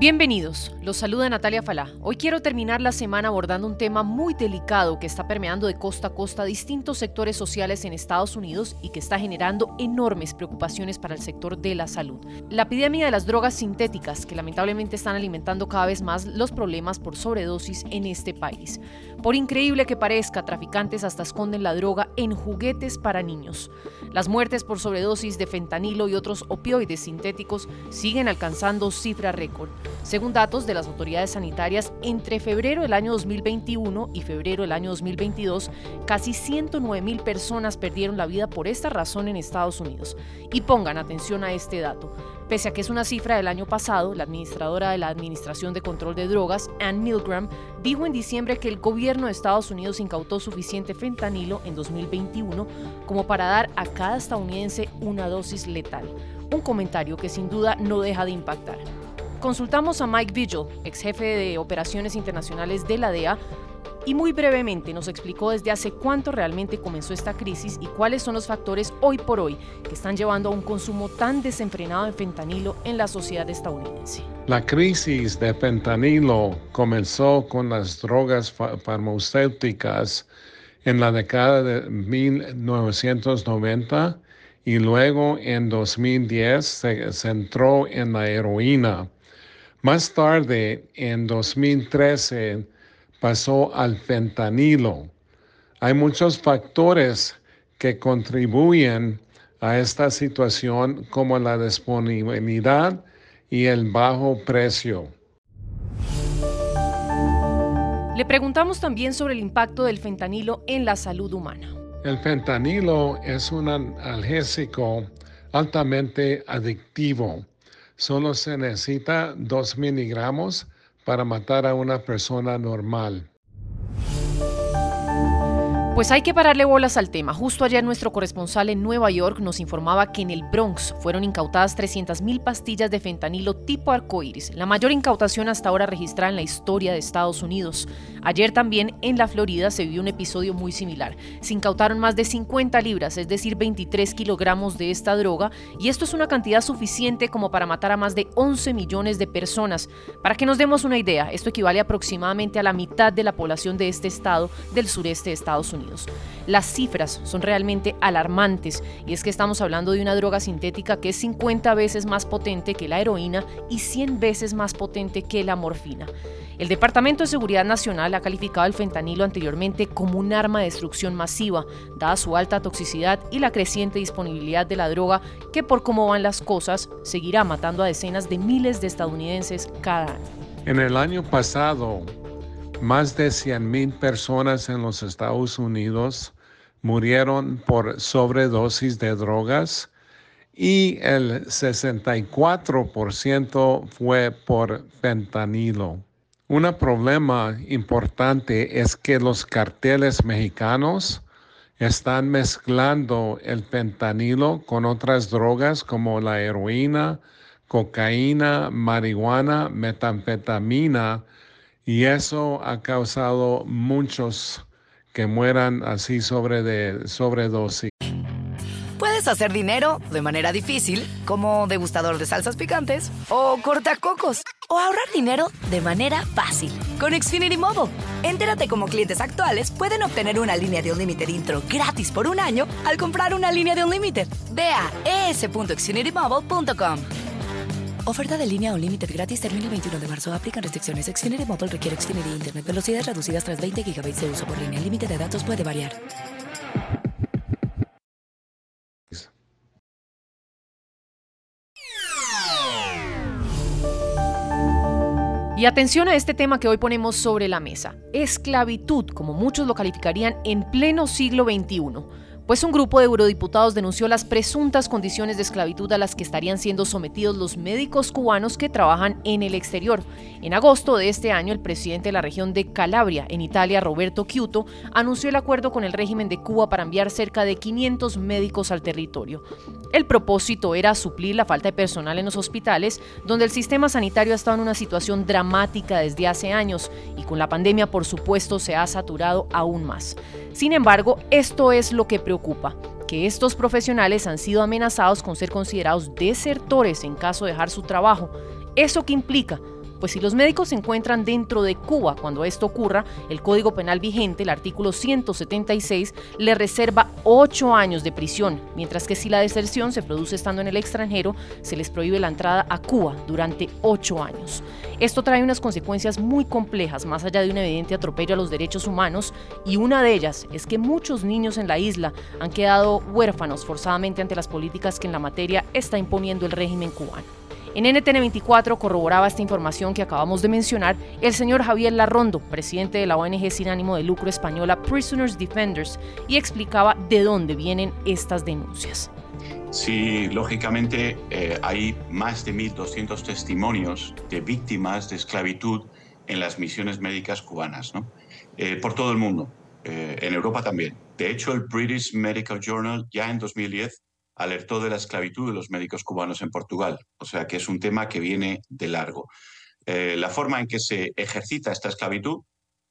Bienvenidos, los saluda Natalia Falá. Hoy quiero terminar la semana abordando un tema muy delicado que está permeando de costa a costa distintos sectores sociales en Estados Unidos y que está generando enormes preocupaciones para el sector de la salud. La epidemia de las drogas sintéticas que lamentablemente están alimentando cada vez más los problemas por sobredosis en este país. Por increíble que parezca, traficantes hasta esconden la droga en juguetes para niños. Las muertes por sobredosis de fentanilo y otros opioides sintéticos siguen alcanzando cifra récord. Según datos de las autoridades sanitarias, entre febrero del año 2021 y febrero del año 2022, casi 109 mil personas perdieron la vida por esta razón en Estados Unidos. Y pongan atención a este dato. Pese a que es una cifra del año pasado, la administradora de la Administración de Control de Drogas, Ann Milgram, dijo en diciembre que el gobierno de Estados Unidos incautó suficiente fentanilo en 2021 como para dar a cada estadounidense una dosis letal. Un comentario que sin duda no deja de impactar. Consultamos a Mike Vigil, ex jefe de operaciones internacionales de la DEA, y muy brevemente nos explicó desde hace cuánto realmente comenzó esta crisis y cuáles son los factores hoy por hoy que están llevando a un consumo tan desenfrenado de fentanilo en la sociedad estadounidense. La crisis de fentanilo comenzó con las drogas farmacéuticas en la década de 1990 y luego en 2010 se centró en la heroína. Más tarde, en 2013, pasó al fentanilo. Hay muchos factores que contribuyen a esta situación como la disponibilidad y el bajo precio. Le preguntamos también sobre el impacto del fentanilo en la salud humana. El fentanilo es un analgésico altamente adictivo Solo se necesita 2 miligramos para matar a una persona normal. Pues hay que pararle bolas al tema. Justo ayer nuestro corresponsal en Nueva York nos informaba que en el Bronx fueron incautadas 300.000 pastillas de fentanilo tipo arcoíris, la mayor incautación hasta ahora registrada en la historia de Estados Unidos. Ayer también en la Florida se vivió un episodio muy similar. Se incautaron más de 50 libras, es decir, 23 kilogramos de esta droga, y esto es una cantidad suficiente como para matar a más de 11 millones de personas. Para que nos demos una idea, esto equivale aproximadamente a la mitad de la población de este estado del sureste de Estados Unidos. Las cifras son realmente alarmantes y es que estamos hablando de una droga sintética que es 50 veces más potente que la heroína y 100 veces más potente que la morfina. El Departamento de Seguridad Nacional ha calificado el fentanilo anteriormente como un arma de destrucción masiva, dada su alta toxicidad y la creciente disponibilidad de la droga que por cómo van las cosas seguirá matando a decenas de miles de estadounidenses cada año. En el año pasado, más de 100.000 personas en los Estados Unidos murieron por sobredosis de drogas y el 64% fue por fentanilo. Un problema importante es que los carteles mexicanos están mezclando el fentanilo con otras drogas como la heroína, cocaína, marihuana, metanfetamina y eso ha causado muchos que mueran así sobre de sobredosis. Puedes hacer dinero de manera difícil, como degustador de salsas picantes, o cortacocos, o ahorrar dinero de manera fácil con Xfinity Mobile. Entérate cómo clientes actuales pueden obtener una línea de un límite intro gratis por un año al comprar una línea de un límite. Ve a es.xfinitymobile.com. Oferta de línea o límite gratis termina el 21 de marzo. Aplican restricciones. Xfinity Mobile requiere Xfinity Internet. Velocidades reducidas tras 20 GB de uso por línea. El límite de datos puede variar. Y atención a este tema que hoy ponemos sobre la mesa. Esclavitud, como muchos lo calificarían en pleno siglo XXI pues un grupo de eurodiputados denunció las presuntas condiciones de esclavitud a las que estarían siendo sometidos los médicos cubanos que trabajan en el exterior. En agosto de este año, el presidente de la región de Calabria, en Italia, Roberto Chiuto, anunció el acuerdo con el régimen de Cuba para enviar cerca de 500 médicos al territorio. El propósito era suplir la falta de personal en los hospitales, donde el sistema sanitario ha estado en una situación dramática desde hace años y con la pandemia, por supuesto, se ha saturado aún más. Sin embargo, esto es lo que preocupa, que estos profesionales han sido amenazados con ser considerados desertores en caso de dejar su trabajo. ¿Eso qué implica? Pues si los médicos se encuentran dentro de Cuba cuando esto ocurra, el Código Penal vigente, el artículo 176, le reserva ocho años de prisión, mientras que si la deserción se produce estando en el extranjero, se les prohíbe la entrada a Cuba durante ocho años. Esto trae unas consecuencias muy complejas, más allá de un evidente atropello a los derechos humanos, y una de ellas es que muchos niños en la isla han quedado huérfanos forzadamente ante las políticas que en la materia está imponiendo el régimen cubano. En NTN 24 corroboraba esta información que acabamos de mencionar el señor Javier Larrondo, presidente de la ONG sin ánimo de lucro española Prisoners Defenders, y explicaba de dónde vienen estas denuncias. Sí, lógicamente eh, hay más de 1.200 testimonios de víctimas de esclavitud en las misiones médicas cubanas, ¿no? Eh, por todo el mundo, eh, en Europa también. De hecho, el British Medical Journal ya en 2010 alertó de la esclavitud de los médicos cubanos en Portugal. O sea que es un tema que viene de largo. Eh, la forma en que se ejercita esta esclavitud,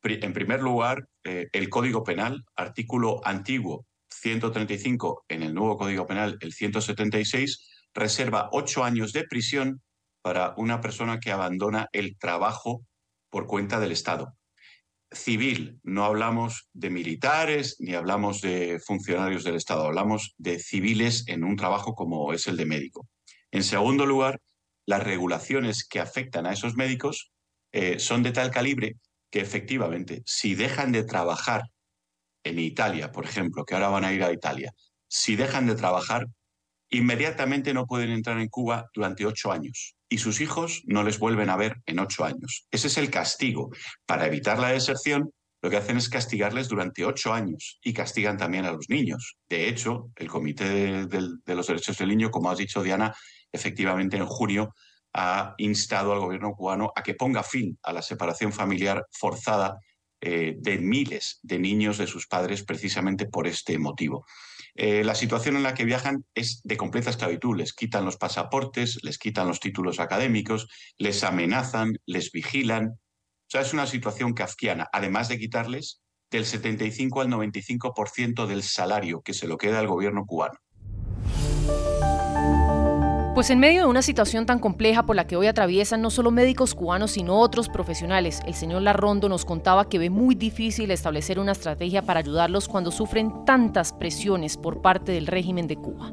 en primer lugar, eh, el Código Penal, artículo antiguo 135, en el nuevo Código Penal, el 176, reserva ocho años de prisión para una persona que abandona el trabajo por cuenta del Estado civil, no hablamos de militares ni hablamos de funcionarios del Estado, hablamos de civiles en un trabajo como es el de médico. En segundo lugar, las regulaciones que afectan a esos médicos eh, son de tal calibre que efectivamente, si dejan de trabajar en Italia, por ejemplo, que ahora van a ir a Italia, si dejan de trabajar, inmediatamente no pueden entrar en Cuba durante ocho años y sus hijos no les vuelven a ver en ocho años. Ese es el castigo. Para evitar la deserción, lo que hacen es castigarles durante ocho años y castigan también a los niños. De hecho, el Comité de, los Derechos del Niño, como has dicho, Diana, efectivamente en junio ha instado al gobierno cubano a que ponga fin a la separación familiar forzada eh, de miles de niños de sus padres precisamente por este motivo. Eh, la situación en la que viajan es de completa esclavitud. Les quitan los pasaportes, les quitan los títulos académicos, les amenazan, les vigilan. O sea, es una situación kafkiana, además de quitarles del 75 al 95% del salario que se lo queda al gobierno cubano. Pues en medio de una situación tan compleja por la que hoy atraviesan no solo médicos cubanos, sino otros profesionales, el señor Larrondo nos contaba que ve muy difícil establecer una estrategia para ayudarlos cuando sufren tantas presiones por parte del régimen de Cuba.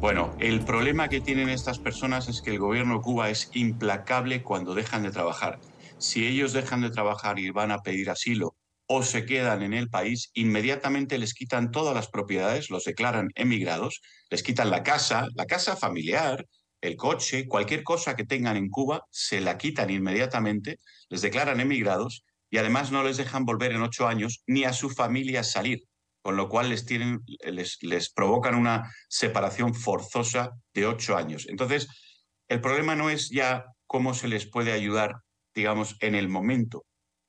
Bueno, el problema que tienen estas personas es que el gobierno de Cuba es implacable cuando dejan de trabajar. Si ellos dejan de trabajar y van a pedir asilo o se quedan en el país, inmediatamente les quitan todas las propiedades, los declaran emigrados, les quitan la casa, la casa familiar, el coche, cualquier cosa que tengan en Cuba, se la quitan inmediatamente, les declaran emigrados y además no les dejan volver en ocho años ni a su familia salir, con lo cual les, tienen, les, les provocan una separación forzosa de ocho años. Entonces, el problema no es ya cómo se les puede ayudar, digamos, en el momento,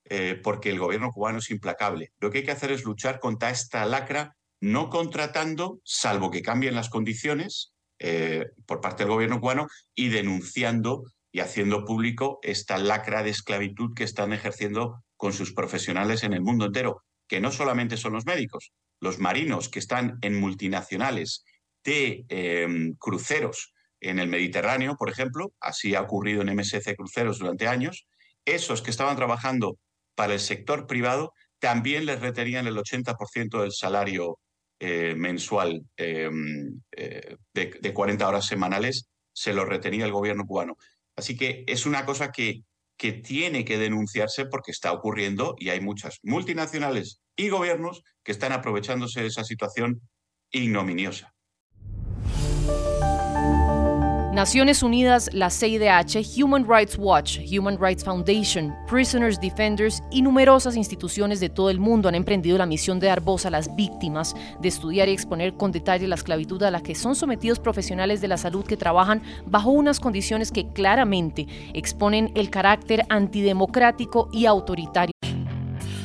eh, porque el gobierno cubano es implacable. Lo que hay que hacer es luchar contra esta lacra, no contratando, salvo que cambien las condiciones eh, por parte del gobierno cubano, y denunciando y haciendo público esta lacra de esclavitud que están ejerciendo con sus profesionales en el mundo entero, que no solamente son los médicos, los marinos que están en multinacionales de em, cruceros en el Mediterráneo, por ejemplo, así ha ocurrido en MSC Cruceros durante años, esos que estaban trabajando para el sector privado también les retenían el 80% del salario eh, mensual em, eh, de, de, 40 horas semanales, se lo retenía el gobierno cubano. Así que es una cosa que, que tiene que denunciarse porque está ocurriendo y hay muchas multinacionales y gobiernos que están aprovechándose de esa situación ignominiosa. Naciones Unidas, la CIDH, Human Rights Watch, Human Rights Foundation, Prisoners Defenders y numerosas instituciones de todo el mundo han emprendido la misión de dar voz a las víctimas, de estudiar y exponer con detalle la esclavitud a la que son sometidos profesionales de la salud que trabajan bajo unas condiciones que claramente exponen el carácter antidemocrático y autoritario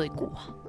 De Cuba.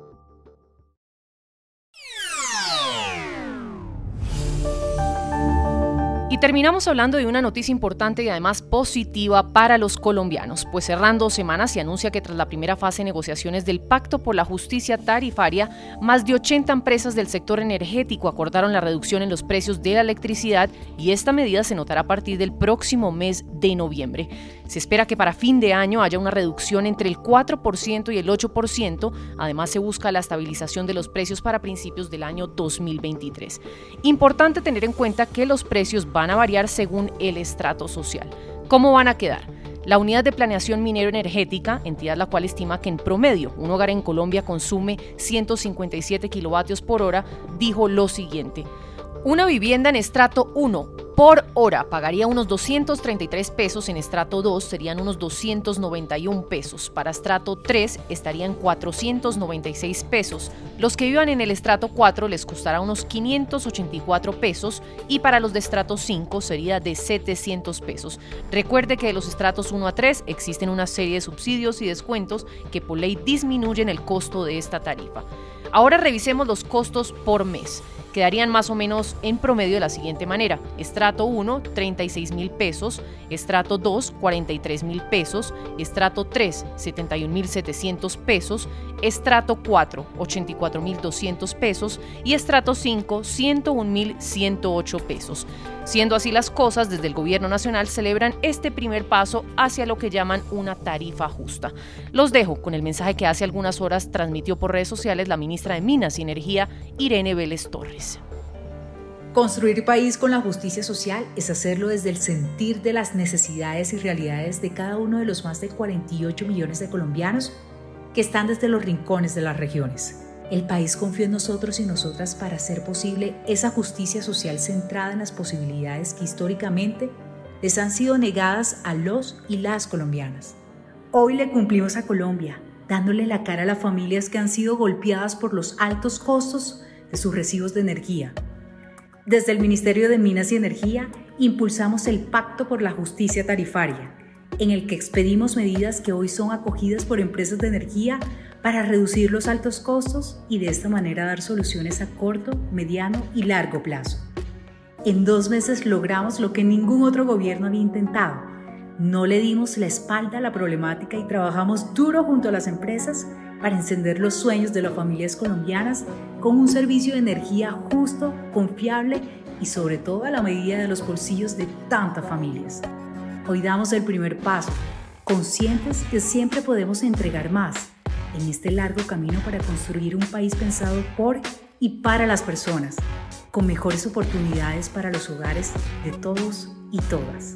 Y terminamos hablando de una noticia importante y además positiva para los colombianos, pues cerrando semanas se anuncia que tras la primera fase de negociaciones del Pacto por la Justicia Tarifaria, más de 80 empresas del sector energético acordaron la reducción en los precios de la electricidad y esta medida se notará a partir del próximo mes de noviembre. Se espera que para fin de año haya una reducción entre el 4% y el 8%, además se busca la estabilización de los precios para principios del año 2023. Importante tener en cuenta que los precios van a variar según el estrato social. ¿Cómo van a quedar? La Unidad de Planeación Minero Energética, entidad la cual estima que en promedio un hogar en Colombia consume 157 kilovatios por hora, dijo lo siguiente. Una vivienda en estrato 1 por hora pagaría unos 233 pesos, en estrato 2 serían unos 291 pesos, para estrato 3 estarían 496 pesos, los que vivan en el estrato 4 les costará unos 584 pesos y para los de estrato 5 sería de 700 pesos. Recuerde que de los estratos 1 a 3 existen una serie de subsidios y descuentos que por ley disminuyen el costo de esta tarifa. Ahora revisemos los costos por mes quedarían más o menos en promedio de la siguiente manera. Estrato 1, 36 mil pesos. Estrato 2, 43 mil pesos. Estrato 3, 71 mil 700 pesos. Estrato 4, 84 mil 200 pesos. Y estrato 5, 101 mil 108 pesos. Siendo así las cosas, desde el Gobierno Nacional celebran este primer paso hacia lo que llaman una tarifa justa. Los dejo con el mensaje que hace algunas horas transmitió por redes sociales la ministra de Minas y Energía, Irene Vélez Torres. Construir país con la justicia social es hacerlo desde el sentir de las necesidades y realidades de cada uno de los más de 48 millones de colombianos que están desde los rincones de las regiones. El país confió en nosotros y nosotras para hacer posible esa justicia social centrada en las posibilidades que históricamente les han sido negadas a los y las colombianas. Hoy le cumplimos a Colombia, dándole la cara a las familias que han sido golpeadas por los altos costos de sus recibos de energía. Desde el Ministerio de Minas y Energía impulsamos el Pacto por la Justicia Tarifaria, en el que expedimos medidas que hoy son acogidas por empresas de energía para reducir los altos costos y de esta manera dar soluciones a corto, mediano y largo plazo. En dos meses logramos lo que ningún otro gobierno había intentado. No le dimos la espalda a la problemática y trabajamos duro junto a las empresas para encender los sueños de las familias colombianas con un servicio de energía justo, confiable y sobre todo a la medida de los bolsillos de tantas familias. Hoy damos el primer paso, conscientes que siempre podemos entregar más en este largo camino para construir un país pensado por y para las personas, con mejores oportunidades para los hogares de todos y todas.